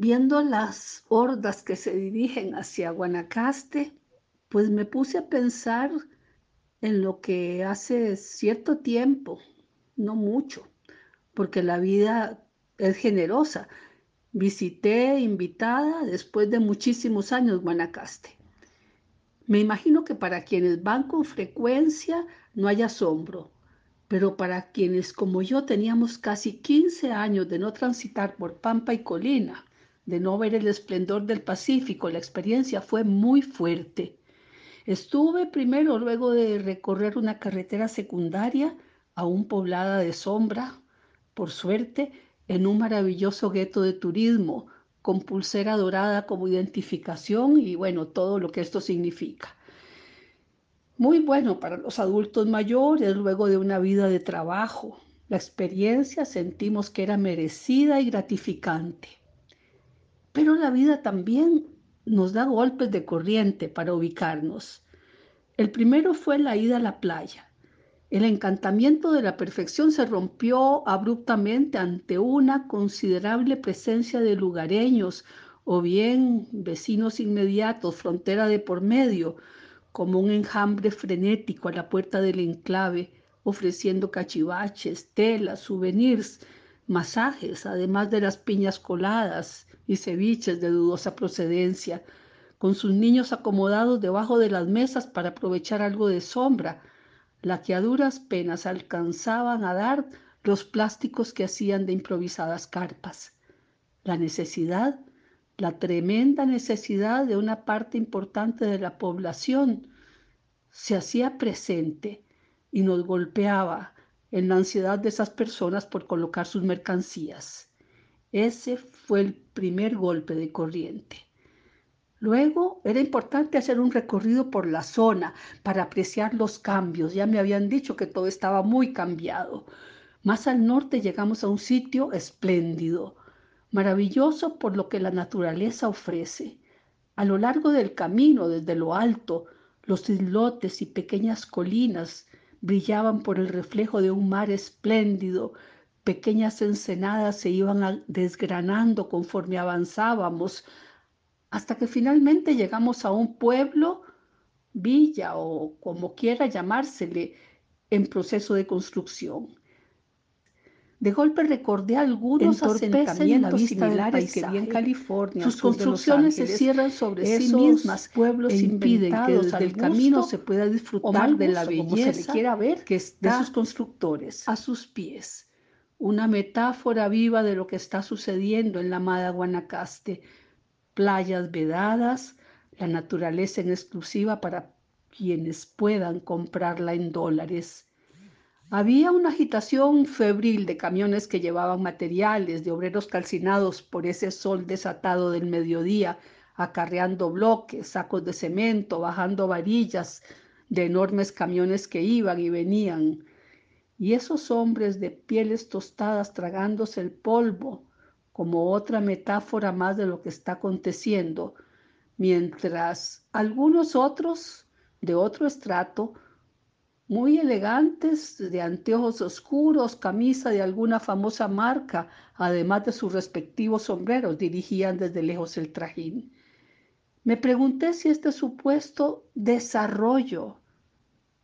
viendo las hordas que se dirigen hacia Guanacaste, pues me puse a pensar en lo que hace cierto tiempo, no mucho, porque la vida es generosa. Visité invitada después de muchísimos años Guanacaste. Me imagino que para quienes van con frecuencia no hay asombro, pero para quienes como yo teníamos casi 15 años de no transitar por Pampa y Colina, de no ver el esplendor del Pacífico. La experiencia fue muy fuerte. Estuve primero, luego de recorrer una carretera secundaria, aún poblada de sombra, por suerte, en un maravilloso gueto de turismo, con pulsera dorada como identificación y bueno, todo lo que esto significa. Muy bueno para los adultos mayores luego de una vida de trabajo. La experiencia sentimos que era merecida y gratificante. Pero la vida también nos da golpes de corriente para ubicarnos. El primero fue la ida a la playa. El encantamiento de la perfección se rompió abruptamente ante una considerable presencia de lugareños o bien vecinos inmediatos, frontera de por medio, como un enjambre frenético a la puerta del enclave, ofreciendo cachivaches, telas, souvenirs, masajes, además de las piñas coladas y ceviches de dudosa procedencia, con sus niños acomodados debajo de las mesas para aprovechar algo de sombra, la que a duras penas alcanzaban a dar los plásticos que hacían de improvisadas carpas. La necesidad, la tremenda necesidad de una parte importante de la población se hacía presente y nos golpeaba en la ansiedad de esas personas por colocar sus mercancías. Ese fue el primer golpe de corriente. Luego era importante hacer un recorrido por la zona para apreciar los cambios. Ya me habían dicho que todo estaba muy cambiado. Más al norte llegamos a un sitio espléndido, maravilloso por lo que la naturaleza ofrece. A lo largo del camino, desde lo alto, los islotes y pequeñas colinas brillaban por el reflejo de un mar espléndido, pequeñas ensenadas se iban desgranando conforme avanzábamos, hasta que finalmente llegamos a un pueblo, villa o como quiera llamársele, en proceso de construcción. De golpe recordé algunos asentamientos similares que vi en California. Sus construcciones se cierran sobre sí mismas. Pueblos e impiden que desde el camino se pueda disfrutar de la belleza quiera ver, que está de sus constructores a sus pies. Una metáfora viva de lo que está sucediendo en la amada Guanacaste. Playas vedadas, la naturaleza en exclusiva para quienes puedan comprarla en dólares había una agitación febril de camiones que llevaban materiales, de obreros calcinados por ese sol desatado del mediodía, acarreando bloques, sacos de cemento, bajando varillas de enormes camiones que iban y venían. Y esos hombres de pieles tostadas tragándose el polvo, como otra metáfora más de lo que está aconteciendo, mientras algunos otros de otro estrato muy elegantes, de anteojos oscuros, camisa de alguna famosa marca, además de sus respectivos sombreros, dirigían desde lejos el trajín. Me pregunté si este supuesto desarrollo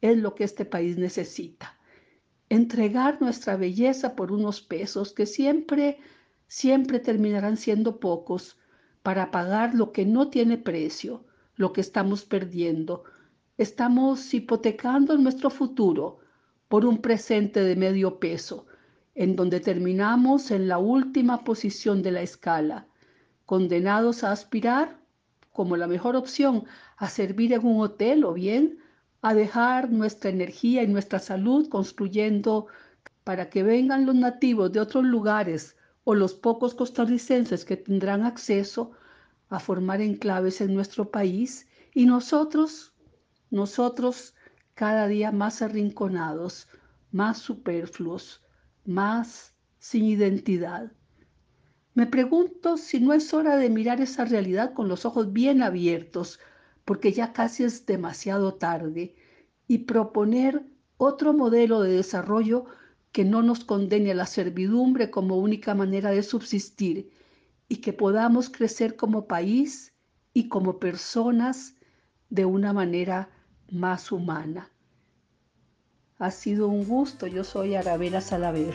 es lo que este país necesita. Entregar nuestra belleza por unos pesos que siempre, siempre terminarán siendo pocos para pagar lo que no tiene precio, lo que estamos perdiendo, Estamos hipotecando nuestro futuro por un presente de medio peso, en donde terminamos en la última posición de la escala, condenados a aspirar, como la mejor opción, a servir en un hotel o bien a dejar nuestra energía y nuestra salud construyendo para que vengan los nativos de otros lugares o los pocos costarricenses que tendrán acceso a formar enclaves en nuestro país y nosotros, nosotros cada día más arrinconados, más superfluos, más sin identidad. Me pregunto si no es hora de mirar esa realidad con los ojos bien abiertos, porque ya casi es demasiado tarde, y proponer otro modelo de desarrollo que no nos condene a la servidumbre como única manera de subsistir y que podamos crecer como país y como personas de una manera más humana. Ha sido un gusto, yo soy Arabela Salaver.